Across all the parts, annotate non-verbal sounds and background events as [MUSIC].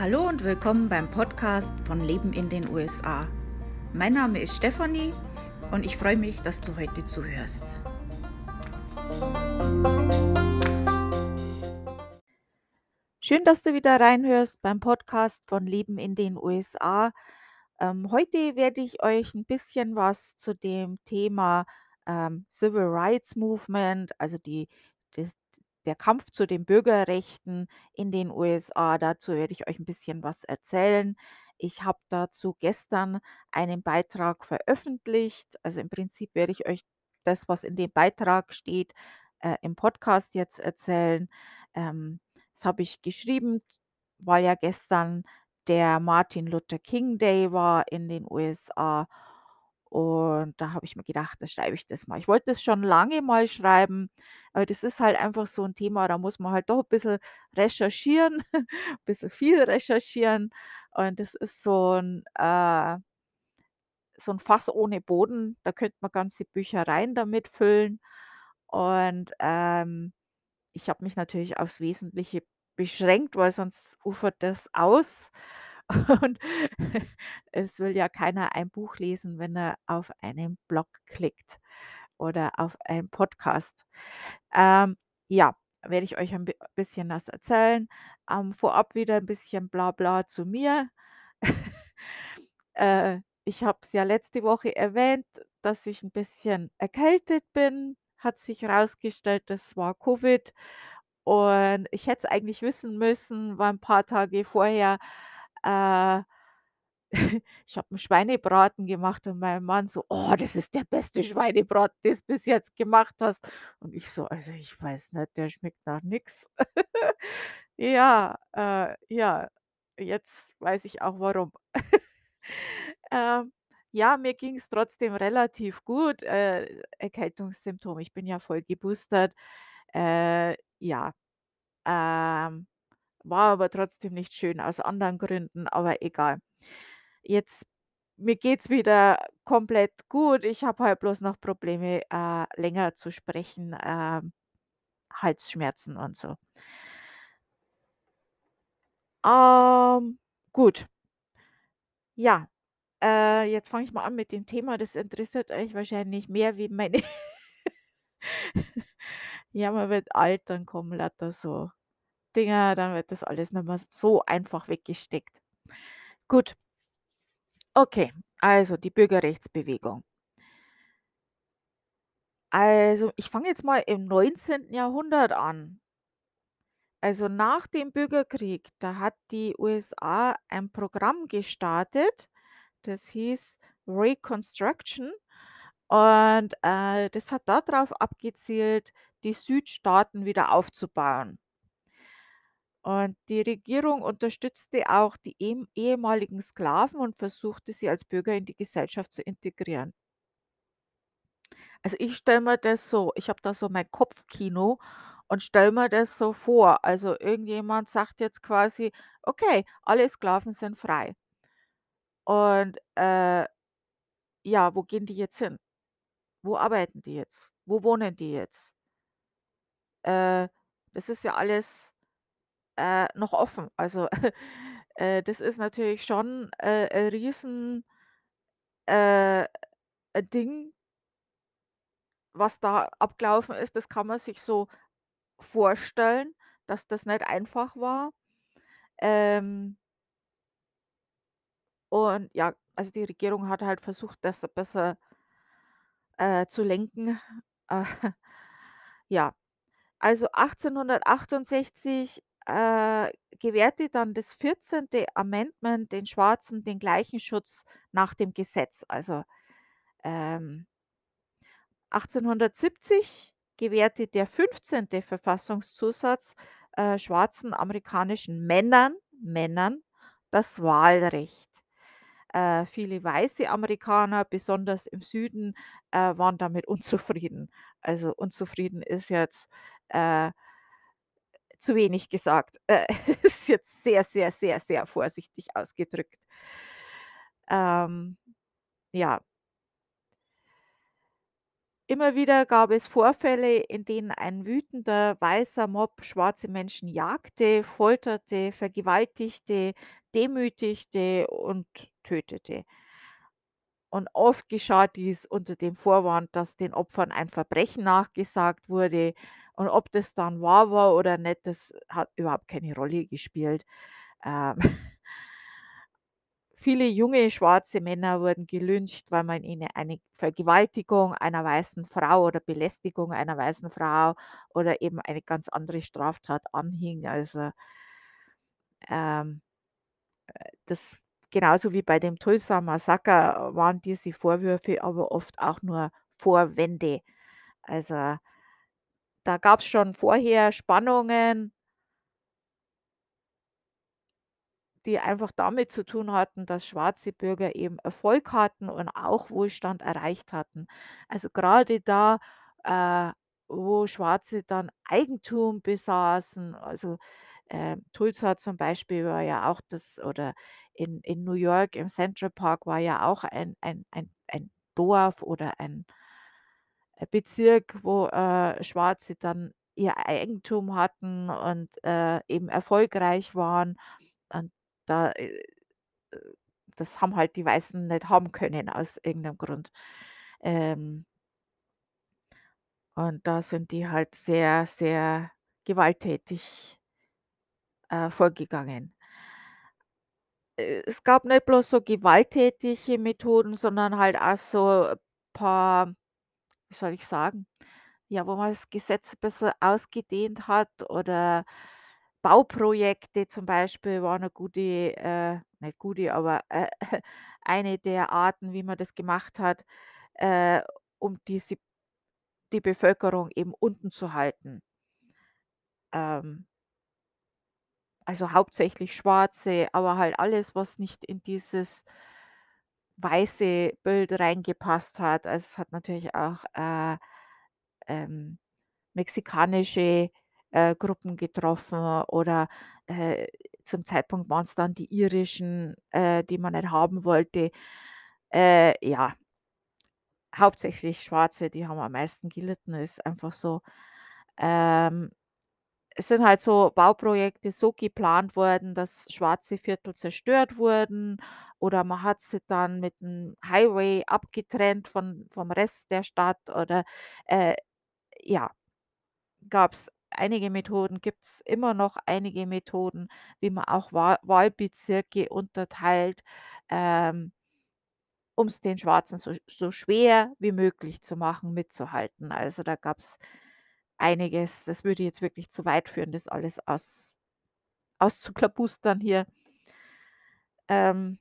Hallo und willkommen beim Podcast von Leben in den USA. Mein Name ist Stefanie und ich freue mich, dass du heute zuhörst. Schön, dass du wieder reinhörst beim Podcast von Leben in den USA. Ähm, heute werde ich euch ein bisschen was zu dem Thema ähm, Civil Rights Movement, also die, das, der Kampf zu den Bürgerrechten in den USA. Dazu werde ich euch ein bisschen was erzählen. Ich habe dazu gestern einen Beitrag veröffentlicht. Also im Prinzip werde ich euch das, was in dem Beitrag steht, äh, im Podcast jetzt erzählen. Ähm, das habe ich geschrieben, weil ja gestern der Martin Luther King Day war in den USA. Und da habe ich mir gedacht, da schreibe ich das mal. Ich wollte das schon lange mal schreiben, aber das ist halt einfach so ein Thema, da muss man halt doch ein bisschen recherchieren, [LAUGHS] ein bisschen viel recherchieren. Und das ist so ein äh, so 'n Fass ohne Boden. Da könnte man ganze Büchereien damit füllen. Und, ähm, ich habe mich natürlich aufs Wesentliche beschränkt, weil sonst ufert das aus. [LAUGHS] Und es will ja keiner ein Buch lesen, wenn er auf einen Blog klickt oder auf einen Podcast. Ähm, ja, werde ich euch ein bi bisschen was erzählen. Ähm, vorab wieder ein bisschen Blabla zu mir. [LAUGHS] Äh, ich habe es ja letzte Woche erwähnt, dass ich ein bisschen erkältet bin. Hat sich herausgestellt, das war Covid. Und ich hätte es eigentlich wissen müssen, weil ein paar Tage vorher, äh [LAUGHS] ich habe 'n Schweinebraten gemacht und mein Mann so: „Oh, das ist der beste Schweinebraten, den's bis jetzt gemacht hast.“ Und ich so: „Also, ich weiß nicht, der schmeckt nach nix.“ [LAUGHS] Ja, äh, ja, jetzt weiß ich auch warum. [LAUGHS] Ähm, ja, mir ging's trotzdem relativ gut, äh, Erkältungssymptome. Ich bin ja voll geboostert. Äh, ja, ähm, war aber trotzdem nicht schön aus anderen Gründen, aber egal. Jetzt mir geht's wieder komplett gut. Ich habe halt bloß noch Probleme, äh, länger zu sprechen, ähm, Halsschmerzen und so. Ähm, gut. Ja, äh, jetzt fange ich mal an mit dem Thema. Das interessiert euch wahrscheinlich mehr wie meine [LAUGHS] Ja, man wird alt, dann kommen lauter so Dinger, dann wird das alles nicht mehr so einfach weggesteckt. Gut, okay, also die Bürgerrechtsbewegung. Also, ich fange jetzt mal im 19. Jahrhundert an. Also, nach dem Bürgerkrieg, da hat die USA ein Programm gestartet, das hieß Reconstruction und, äh, das hat darauf abgezielt, die Südstaaten wieder aufzubauen. Und die Regierung unterstützte auch die ehem ehemaligen Sklaven und versuchte, sie als Bürger in die Gesellschaft zu integrieren. Also, ich stelle mir das so ich habe da so mein Kopfkino und stelle mir das so vor. Also, irgendjemand sagt jetzt quasi: „Okay, alle Sklaven sind frei.“ Und, äh, ja, wo gehen die jetzt hin? Wo arbeiten die jetzt? Wo wohnen die jetzt? Äh, das ist ja alles, äh, noch offen. Also, [LAUGHS] äh, das ist natürlich schon, äh, ein riesen äh, ein Ding, was da abgelaufen ist. Das kann man sich so vorstellen, dass das nicht einfach war. Ähm, und ja, also die Regierung hat halt versucht, das besser, äh, zu lenken. Äh, [LAUGHS] ja, also 1868, äh, gewährte dann das 14. Amendment den Schwarzen den gleichen Schutz nach dem Gesetz. Also, ähm 1870 gewährte der 15. Verfassungszusatz, äh, schwarzen amerikanischen Männern Männern das Wahlrecht. Äh, viele weiße Amerikaner, besonders im Süden, äh, waren damit [LAUGHS] unzufrieden. Also, unzufrieden ist jetzt, äh, zu wenig gesagt. Äh, [LAUGHS] ist jetzt sehr, sehr, sehr, sehr vorsichtig ausgedrückt. Ähm, ja. Immer wieder gab es Vorfälle, in denen ein wütender weißer Mob schwarze Menschen jagte, folterte, vergewaltigte, demütigte und tötete. Und oft geschah dies unter dem Vorwand, dass den Opfern ein Verbrechen nachgesagt wurde. Und ob das dann wahr war oder nicht, das hat überhaupt keine Rolle gespielt. Ähm, [LAUGHS] viele junge schwarze Männer wurden gelyncht, weil man ihnen eine Vergewaltigung einer weißen Frau oder Belästigung einer weißen Frau oder eben eine ganz andere Straftat anhing. Also ähm, das genauso wie bei dem Tulsa-Massaker waren diese Vorwürfe aber oft auch nur Vorwände. Also, da gab's schon vorher Spannungen die einfach damit zu tun hatten, dass schwarze Bürger eben Erfolg hatten und auch Wohlstand erreicht hatten. Also, grade da, äh, wo Schwarze dann Eigentum besaßen, also, ähm, Tulsa zum Beispiel war ja auch das oder in in New York im Central Park war ja auch ein ein ein ein Dorf oder ein äh, Bezirk, wo, äh, Schwarze dann ihr Eigentum hatten und, äh, eben erfolgreich waren. Und da, äh, das haben halt die Weißen nicht haben können aus irgendeinem Grund. Ähm und da sind die halt sehr, sehr gewalttätig äh, vorgegangen. Äh, es gab nicht bloß so gewalttätige Methoden, sondern halt auch so paar wie soll ich sagen, ja, wo man das Gesetz ein bisschen ausgedehnt hat oder Bauprojekte zum Beispiel war 'ne gute äh, nicht gute, aber, äh, [LAUGHS] eine der Arten, wie man das gemacht hat, äh, um diese die Bevölkerung eben unten zu halten. Ähm also hauptsächlich Schwarze, aber halt alles, was nicht in dieses weiße Bild reingepasst hat. Also, es hat natürlich auch, äh, ähm, mexikanische, äh, Gruppen getroffen oder, äh, zum Zeitpunkt waren's dann die irischen, äh, die man nicht haben wollte. Äh, ja. Hauptsächlich Schwarze, die haben am meisten gelitten, ist einfach so. Ähm, es sind halt so Bauprojekte so geplant worden, dass schwarze Viertel zerstört wurden oder man hat sie dann mit 'm Highway abgetrennt von vom Rest der Stadt oder, äh, ja, gab's einige Methoden, gibt's immer noch einige Methoden, wie man auch Wahl Wahlbezirke unterteilt, ähm um's den Schwarzen so so schwer wie möglich zu machen, mitzuhalten. Also, da gab's einiges. Das würde jetzt wirklich zu weit führen, das alles aus auszuklabustern hier. Ähm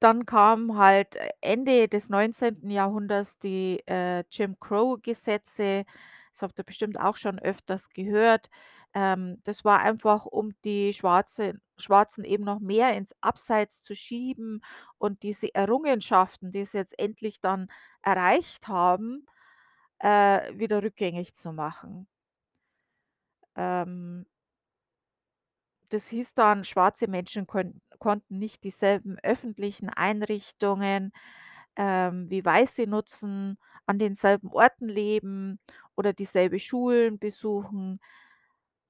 Dann kam halt Ende des 19. Jahrhunderts die, äh, Jim-Crow-Gesetze. Das habt ihr bestimmt auch schon öfters gehört. Ähm, das war einfach, um die Schwarze Schwarzen eben noch mehr ins Abseits zu schieben und diese Errungenschaften, die sie jetzt endlich dann erreicht haben, äh, wieder rückgängig zu machen. Ähm das hieß dann, schwarze Menschen könn konnten nicht dieselben öffentlichen Einrichtungen, ähm, wie Weiße nutzen, an denselben Orten leben oder dieselbe Schulen besuchen.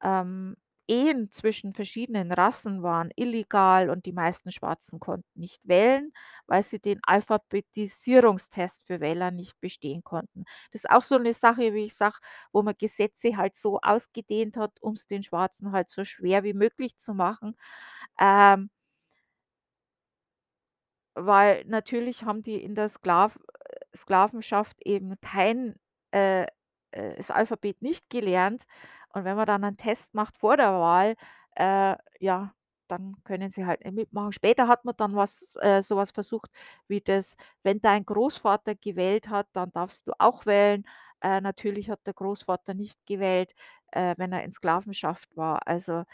Ähm, Ehen zwischen verschiedenen Rassen waren illegal und die meisten Schwarzen konnten nicht wählen, weil sie den Alphabetisierungstest für Wähler nicht bestehen konnten. Das ist auch so 'ne Sache, wie ich sage, wo man Gesetze halt so ausgedehnt hat, um's den Schwarzen halt so schwer wie möglich zu machen. Ähm weil natürlich haben die in der Sklav Sklavenschaft eben kein äh, äh, das Alphabet nicht gelernt. Und wenn man dann 'nen Test macht vor der Wahl, äh, ja, dann können sie halt nicht mitmachen. Später hat man dann was äh, so was versucht wie das: Wenn dein Großvater gewählt hat, dann darfst du auch wählen. Äh, natürlich hat der Großvater nicht gewählt, äh, wenn er in Sklavenschaft war. Also,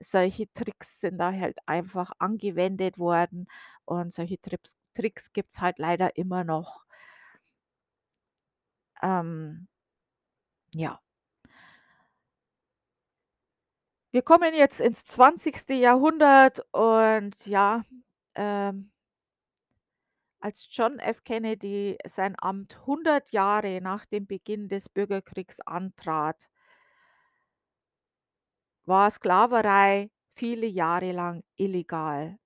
solche Tricks sind da halt einfach angewendet worden und solche Trips Tricks gibt's halt leider immer noch. Ähm ja. Wir kommen jetzt ins 20. Jahrhundert und ja, ähm Als John F. Kennedy sein Amt 100 Jahre nach dem Beginn des Bürgerkriegs antrat war Sklaverei viele Jahre lang illegal.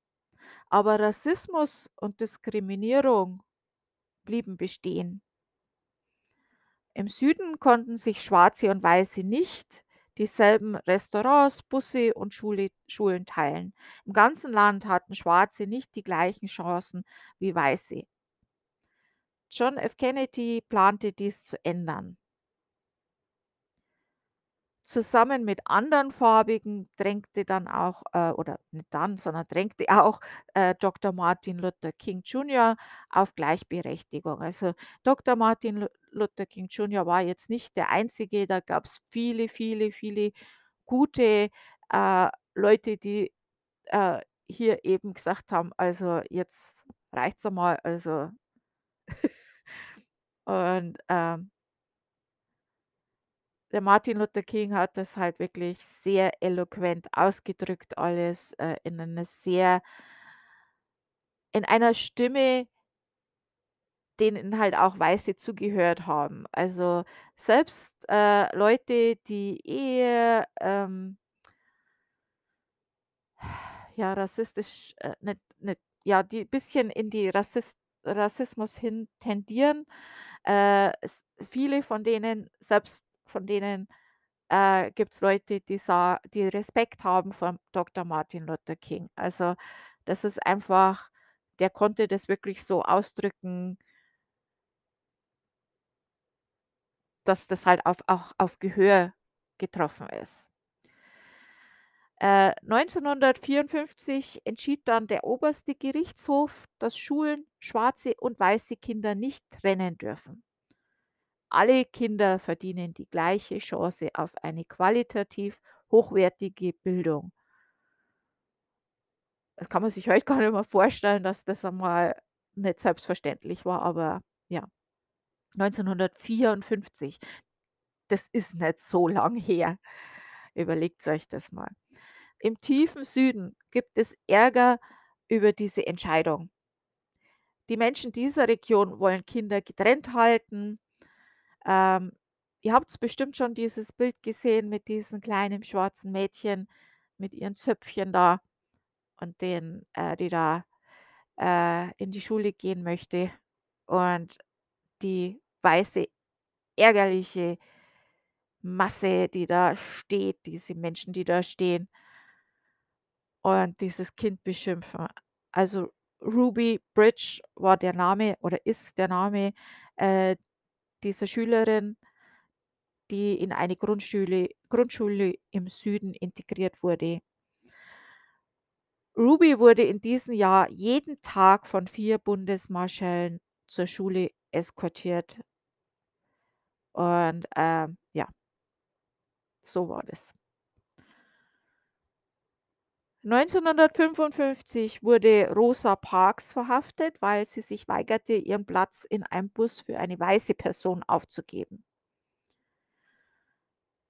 Aber Rassismus und Diskriminierung blieben bestehen. Im Süden konnten sich Schwarze und Weiße nicht dieselben Restaurants, Busse und Schule Schulen teilen. Im ganzen Land hatten Schwarze nicht die gleichen Chancen wie Weiße. John F. Kennedy plante dies zu ändern. Zusammen mit anderen Farbigen drängte dann auch äh, oder nicht dann, sondern drängte [LAUGHS] auch, äh, Dr. Martin Luther King Jr. auf Gleichberechtigung. Also, Dr. Martin Lu Luther King Jr. war jetzt nicht der Einzige, da gab's viele, viele, viele gute, äh, Leute, die, äh, hier eben gesagt haben: „Also, jetzt reicht's einmal“, also [LAUGHS] und, ähm der Martin Luther King hat das halt wirklich sehr eloquent ausgedrückt alles, äh, in einer sehr in einer Stimme denen halt auch Weiße zugehört haben. Also, selbst, äh, Leute, die eher, ähm ja, rassistisch, äh, nicht nicht ja, die bisschen in die Rassist Rassismus hin tendieren, äh, viele von denen selbst von denen, äh, gibt's Leute, die die Respekt haben vor Dr. Martin Luther King. Also, das ist einfach der konnte das wirklich so ausdrücken dass das halt auf auch auf Gehör getroffen ist. Äh, 1954 entschied dann der Oberste Gerichtshof, dass Schulen schwarze und weiße Kinder nicht trennen dürfen. Alle Kinder verdienen die gleiche Chance auf eine qualitativ hochwertige Bildung. Das kann man sich heute gar nicht mehr vorstellen, dass das einmal nicht selbstverständlich war, aber ja. 1954, das ist nicht so lang her. Überlegt's euch das mal. Im tiefen Süden gibt es Ärger über diese Entscheidung. Die Menschen dieser Region wollen Kinder getrennt halten. Ähm, ihr habt's bestimmt schon dieses Bild gesehen mit diesem kleinen schwarzen Mädchen mit ihren Zöpfchen da und den äh, die da, äh, in die Schule gehen möchte und die weiße, ärgerliche Masse, die da steht, diese Menschen, die da stehen und dieses Kind beschimpfen. Also, Ruby Bridge war der Name oder ist der Name, äh, dieser Schülerin die in eine Grundschule Grundschule im Süden integriert wurde. Ruby wurde in diesem Jahr jeden Tag von 4 Bundesmarschallen zur Schule eskortiert. Und, ähm, ja. So war das. 1955 wurde Rosa Parks verhaftet, weil sie sich weigerte, ihren Platz in einem Bus für eine weiße Person aufzugeben.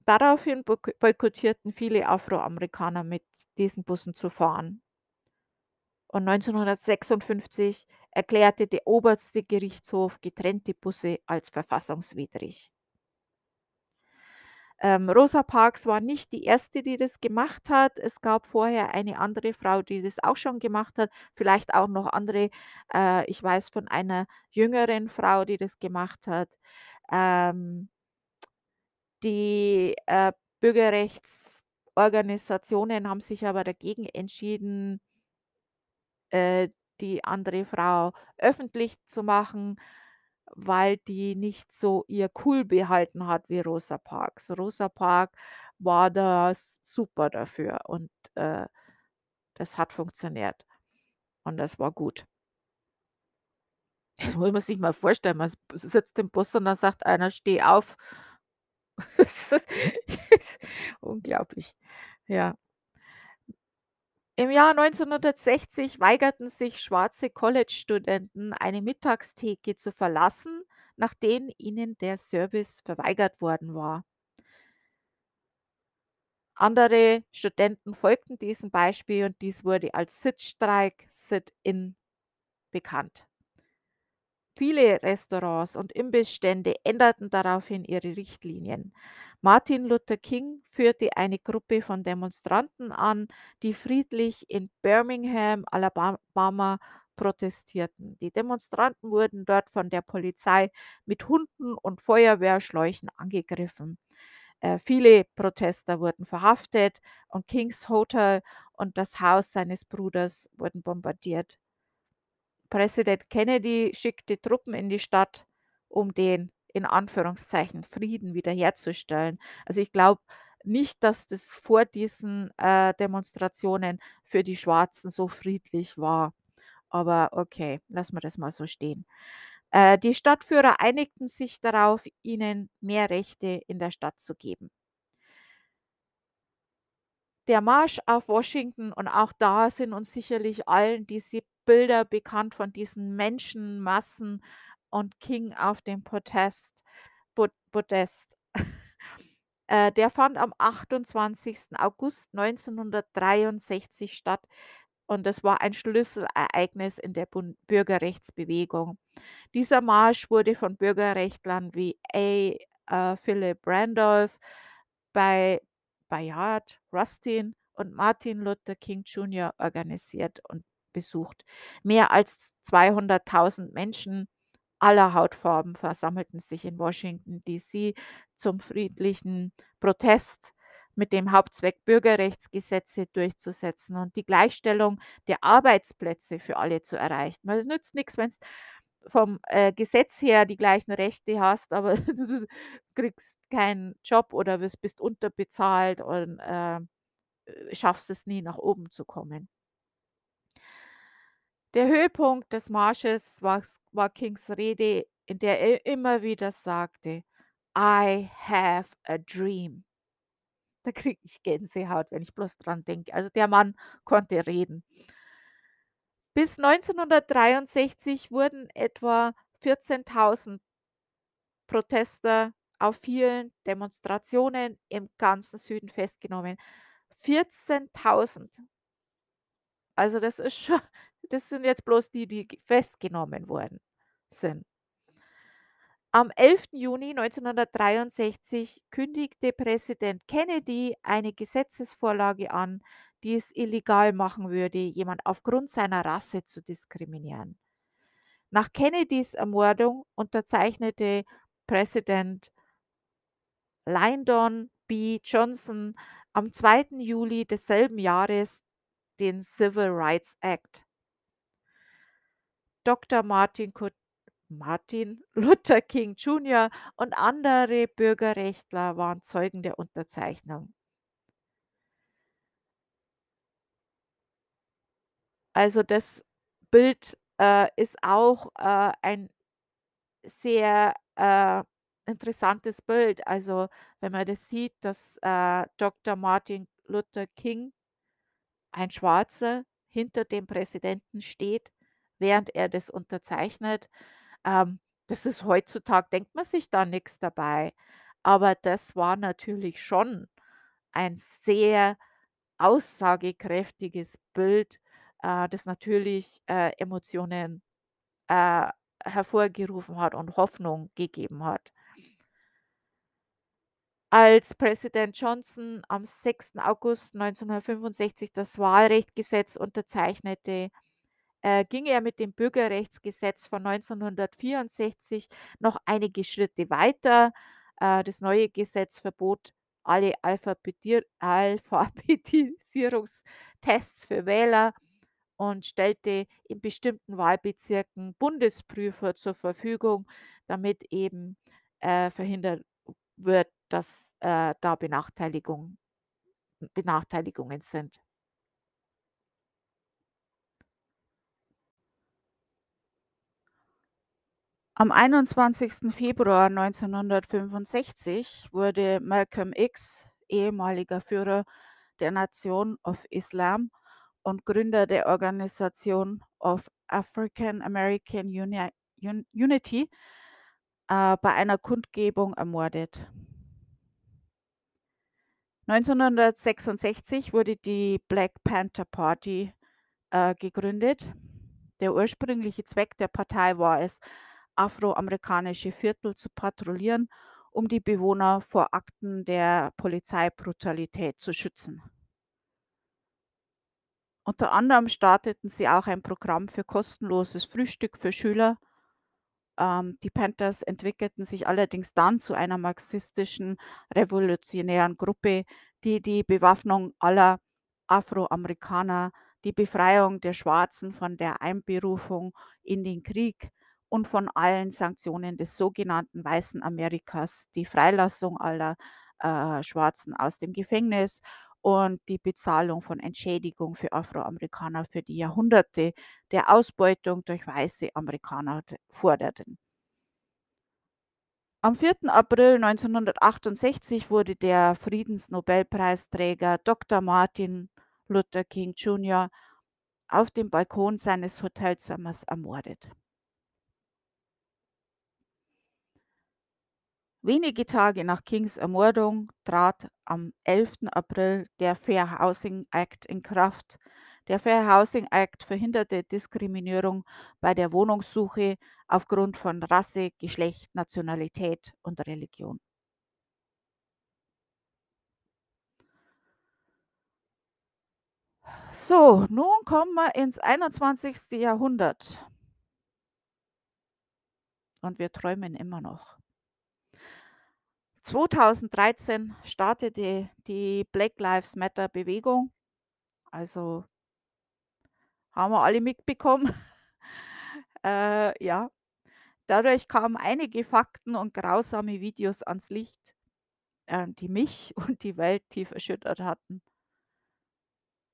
Daraufhin boyk boykottierten viele Afroamerikaner mit diesen Bussen zu fahren. Und 1956 erklärte der Oberste Gerichtshof getrennte Busse als verfassungswidrig. Ähm, Rosa Parks war nicht die Erste, die das gemacht hat. Es gab vorher eine andere Frau, die das auch schon gemacht hat, vielleicht auch noch andere. Äh, ich weiß von einer jüngeren Frau, die das gemacht hat. Ähm die, äh, Bürgerrechtsorganisationen haben sich aber dagegen entschieden äh, die andere Frau öffentlich zu machen, weil die nicht so ihr Cool behalten hat wie Rosa Parks. Rosa Parks war da super dafür und, äh, das hat funktioniert und das war gut. Das muss man sich mal vorstellen, man sitzt im Bus und dann sagt einer: „Steh auf.“ [LAUGHS] [LAUGHS] Das ist unglaublich, ja. Im Jahr 1960 weigerten sich schwarze College-Studenten, eine Mittagstheke zu verlassen, nachdem ihnen der Service verweigert worden war. Andere Studenten folgten diesem Beispiel und dies wurde als Sitzstreik, Sit-in bekannt. Viele Restaurants und Imbissstände änderten daraufhin ihre Richtlinien. Martin Luther King führte eine Gruppe von Demonstranten an, die friedlich in Birmingham, Alabama protestierten. Die Demonstranten wurden dort von der Polizei mit Hunden und Feuerwehrschläuchen angegriffen. Äh, viele Protester wurden verhaftet und Kings Hotel und das Haus seines Bruders wurden bombardiert. Präsident Kennedy schickte Truppen in die Stadt, um den in Anführungszeichen Frieden wiederherzustellen. Also ich glaube nicht, dass das vor diesen äh, Demonstrationen für die Schwarzen so friedlich war. Aber okay, lassen wir das mal so stehen. Äh, die Stadtführer einigten sich darauf, ihnen mehr Rechte in der Stadt zu geben. Der Marsch auf Washington und auch da sind uns sicherlich allen diese Bilder bekannt von diesen Menschenmassen und King auf dem Protest Pod Podest. [LAUGHS] Äh, der fand am 28. August 1963 statt und das war ein Schlüsselereignis in der Bun Bürgerrechtsbewegung. Dieser Marsch wurde von Bürgerrechtlern wie A. Äh, Philip Randolph bei Bayard Rustin und Martin Luther King Jr. organisiert und besucht. Mehr als 200.000 Menschen aller Hautfarben versammelten sich in Washington, D.C. zum friedlichen Protest mit dem Hauptzweck, Bürgerrechtsgesetze durchzusetzen und die Gleichstellung der Arbeitsplätze für alle zu erreichen. Weil es nützt nichts, wenn es vom, äh, Gesetz her die gleichen Rechte hast, aber [LAUGHS] du kriegst keinen Job oder bist unterbezahlt und, äh, schaffst es nie, nach oben zu kommen. Der Höhepunkt des Marsches war war Kings Rede, in der er immer wieder sagte: „I have a dream.“ Da kriege ich Gänsehaut, wenn ich bloß dran denke. Also, der Mann konnte reden. Bis 1963 wurden etwa 14.000 Protester auf vielen Demonstrationen im ganzen Süden festgenommen. 14.000. Also, das ist schon das sind jetzt bloß die, die festgenommen worden sind. Am 11. Juni 1963 kündigte Präsident Kennedy eine Gesetzesvorlage an, die es illegal machen würde, jemand aufgrund seiner Rasse zu diskriminieren. Nach Kennedys Ermordung unterzeichnete Präsident Lyndon B. Johnson am 2. Juli desselben Jahres den Civil Rights Act. Dr. Martin, Martin Luther King Jr. und andere Bürgerrechtler waren Zeugen der Unterzeichnung. Also das Bild äh, ist auch äh, ein sehr äh, interessantes Bild. Also wenn man das sieht, dass äh, Dr. Martin Luther King, ein Schwarzer, hinter dem Präsidenten steht, während er das unterzeichnet. Ähm, das ist heutzutage denkt man sich da nichts dabei. Aber das war natürlich schon ein sehr aussagekräftiges Bild, äh, das natürlich, äh, Emotionen, äh, hervorgerufen hat und Hoffnung gegeben hat. Als Präsident Johnson am 6. August 1965 das Wahlrechtgesetz unterzeichnete, äh, ging er mit dem Bürgerrechtsgesetz von 1964 noch einige Schritte weiter. Äh, das neue Gesetz verbot alle Alphabetier [LAUGHS] Alphabetisierungstests für Wähler und stellte in bestimmten Wahlbezirken Bundesprüfer zur Verfügung, damit eben, äh, verhindert wird, dass, äh, da Benachteiligung Benachteiligungen sind. Am 21. Februar 1965 wurde Malcolm X, ehemaliger Führer der Nation of Islam und Gründer der Organisation of African American Uni Un Unity, äh, bei einer Kundgebung ermordet. 1966 wurde die Black Panther Party, äh, gegründet. Der ursprüngliche Zweck der Partei war es afroamerikanische Viertel zu patrouillieren, um die Bewohner vor Akten der Polizeibrutalität zu schützen. Unter anderem starteten sie auch ein Programm für kostenloses Frühstück für Schüler. Ähm, die Panthers entwickelten sich allerdings dann zu einer marxistischen revolutionären Gruppe, die die Bewaffnung aller Afroamerikaner, die Befreiung der Schwarzen von der Einberufung in den Krieg und von allen Sanktionen des sogenannten weißen Amerikas, die Freilassung aller äh, Schwarzen aus dem Gefängnis und die Bezahlung von Entschädigung für Afroamerikaner für die Jahrhunderte der Ausbeutung durch weiße Amerikaner forderten. Am 4. April 1968 wurde der Friedensnobelpreisträger Dr. Martin Luther King Jr. auf dem Balkon seines Hotelzimmers ermordet. Wenige Tage nach Kings Ermordung trat am 11. April der Fair Housing Act in Kraft. Der Fair Housing Act verhinderte Diskriminierung bei der Wohnungssuche aufgrund von Rasse, Geschlecht, Nationalität und Religion. So, nun kommen wir ins 21. Jahrhundert. Und wir träumen immer noch. 2013 startete die Black Lives Matter Bewegung. Also haben wir alle mitbekommen. [LAUGHS] Äh, ja. Dadurch kamen einige Fakten und grausame Videos ans Licht, äh, die mich [LAUGHS] und die Welt tief erschüttert hatten.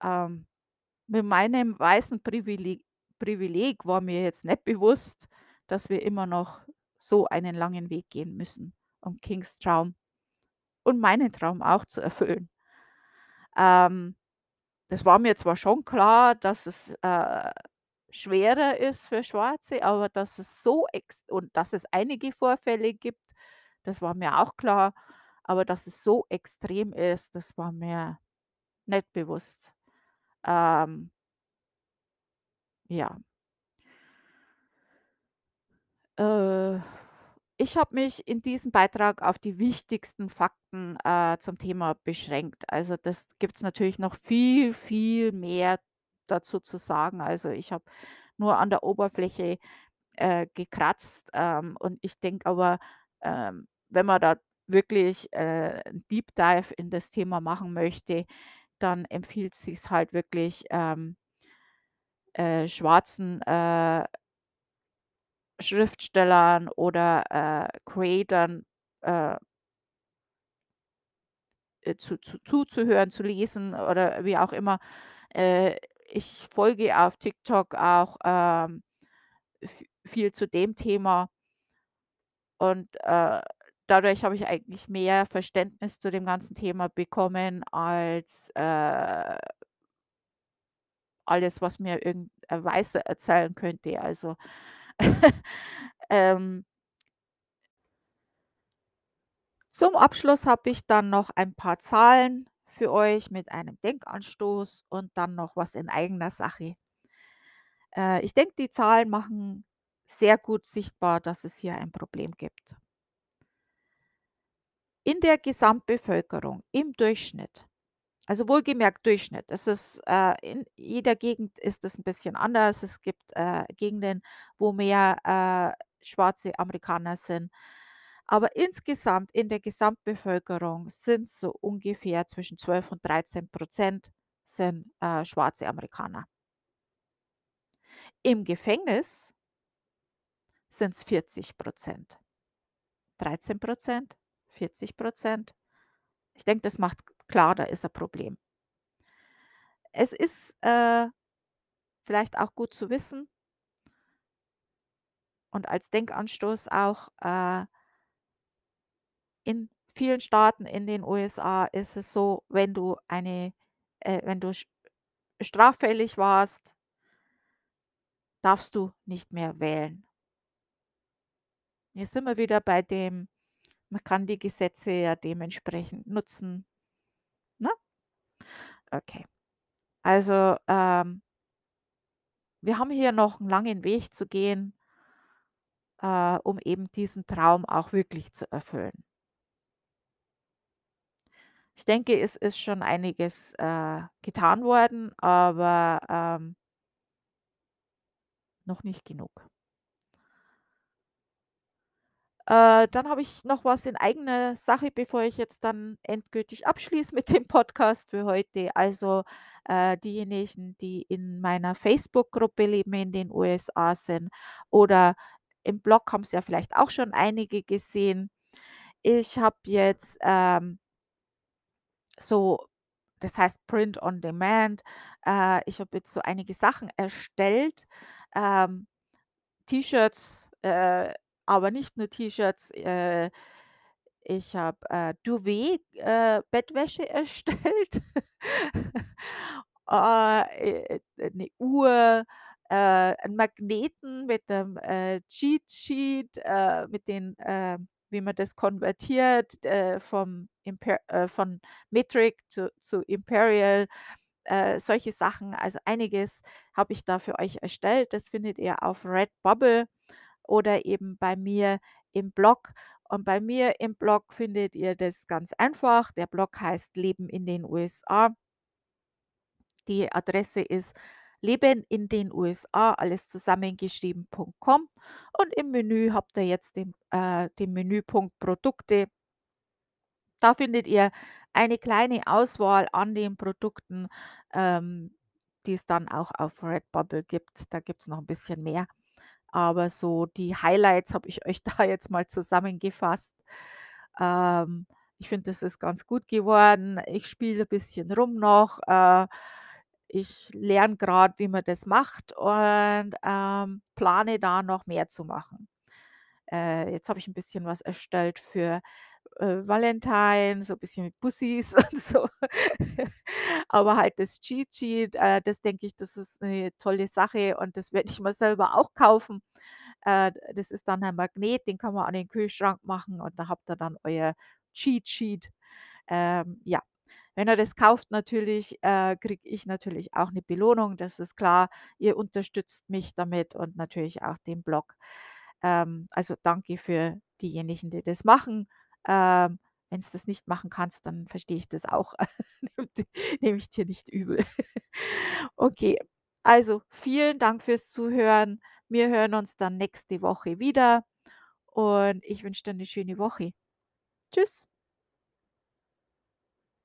Ähm, mit meinem weißen Privileg Privileg war mir jetzt nicht bewusst, dass wir immer noch so einen langen Weg gehen müssen, um Kings Traum und meinen Traum auch zu erfüllen. Ähm, das war mir zwar schon klar, dass es, äh, schwerer ist für Schwarze, aber dass es so und dass es einige Vorfälle gibt, das war mir auch klar, aber dass es so extrem ist, das war mir nicht bewusst. Ähm ja. Äh, ich habe mich in diesem Beitrag auf die wichtigsten Fakten, äh, zum Thema beschränkt. Also, das gibt's natürlich noch viel, viel mehr dazu zu sagen. Also, ich habe nur an der Oberfläche, äh, gekratzt, ähm, und ich denke aber, ähm, wenn man da wirklich, äh, 'n Deep Dive in das Thema machen möchte, dann empfiehlt sich's halt wirklich, ähm äh, schwarzen, äh Schriftstellern oder, äh, Creatern, äh äh, zu zu zuzuhören, zu lesen oder wie auch immer. Äh, ich folge auf TikTok auch, ähm, viel zu dem Thema und, äh, dadurch habe ich eigentlich mehr Verständnis zu dem ganzen Thema bekommen als, äh alles, was mir irgend ein Weißer erzählen könnte. Also, [LAUGHS] ähm Zum Abschluss habe ich dann noch ein paar Zahlen für euch mit einem Denkanstoß und dann noch was in eigener Sache. Äh, ich denke, die Zahlen machen sehr gut sichtbar, dass es hier ein Problem gibt. In der Gesamtbevölkerung im Durchschnitt, also wohlgemerkt Durchschnitt, es ist, äh in jeder Gegend ist es 'n bisschen anders. Es gibt, äh, Gegenden, wo mehr, äh, schwarze Amerikaner sind. Aber insgesamt in der Gesamtbevölkerung sind's so ungefähr zwischen 12 und 13 sind, äh, schwarze Amerikaner. Im Gefängnis sind's 40% 13% 40% Ich denke, das macht klar, da ist ein Problem. Es ist, äh, vielleicht auch gut zu wissen und als Denkanstoß auch, äh in vielen Staaten in den USA ist es so, wenn du eine äh, wenn du straffällig warst darfst du nicht mehr wählen. Hier sind wir wieder bei dem man kann die Gesetze ja dementsprechend nutzen? Okay. Also, ähm wir haben hier noch 'n langen Weg zu gehen. äh, um eben diesen Traum auch wirklich zu erfüllen. Ich denke, es ist schon einiges, äh, getan worden, aber, ähm noch nicht genug. Äh, dann habe ich noch was in eigener Sache, bevor ich jetzt dann endgültig abschließe mit dem Podcast für heute. Also, äh, diejenigen, die in meiner Facebook-Gruppe Leben in den USA sind oder im Blog haben's ja vielleicht auch schon einige gesehen. Ich habe jetzt, ähm so das heißt Print on Demand. Äh, ich habe jetzt so einige Sachen erstellt, ähm, T-Shirts, äh, aber nicht nur T-Shirts. Äh, ich habe, äh, Duvet äh, Bettwäsche [LAUGHS] erstellt. Äh, äh, 'ne Uhr, äh, 'n Magneten mit 'nem, äh, Cheat Sheet, äh, mit den, äh wie man das konvertiert, äh, vom Imper äh, von Metric zu zu Imperial, äh, solche Sachen. Also, einiges habe ich da für euch erstellt. Das findet ihr auf Redbubble oder eben bei mir im Blog. Und bei mir im Blog findet ihr das ganz einfach. Der Blog heißt „Leben in den USA“. Die Adresse ist „Leben in den USA“, alles zusammengeschrieben.com und im Menü habt ihr jetzt den äh, den Menüpunkt Produkte. Da findet ihr eine kleine Auswahl an den Produkten, ähm, die es dann auch auf Redbubble gibt. Da gibt's noch 'n bisschen mehr. Aber so die Highlights habe ich euch [LAUGHS] da jetzt mal zusammengefasst. Ähm, ich finde, das ist ganz gut geworden. Ich spiele ein bisschen rum noch. Äh, ich lerne grad, wie man das macht und, ähm, plane da noch mehr zu machen. Äh, jetzt habe ich 'n bisschen was erstellt für, äh, Valentine, so bisschen mit Bussis [LAUGHS] und so. Aber halt das Cheat Sheet, äh, das denke ich, das ist 'ne tolle Sache und das werde ich mir selber auch kaufen. Äh, das ist dann ein Magnet, den kann man an den Kühlschrank machen und da habt ihr dann euer Cheat Sheet. Ähm, ja, wenn ihr das kauft natürlich, äh, kriege ich natürlich auch 'ne Belohnung, das ist klar. Ihr unterstützt mich damit und natürlich auch den Blog. Ähm, also, danke für diejenigen, die das machen. Ähm, wenn's das nicht machen kannst, dann verstehe ich das auch. [LAUGHS] Nehme ich dir nicht übel. [LAUGHS] Okay, also, vielen Dank fürs Zuhören. Wir hören uns dann nächste Woche wieder und ich wünsche dir 'ne schöne Woche. Tschüss.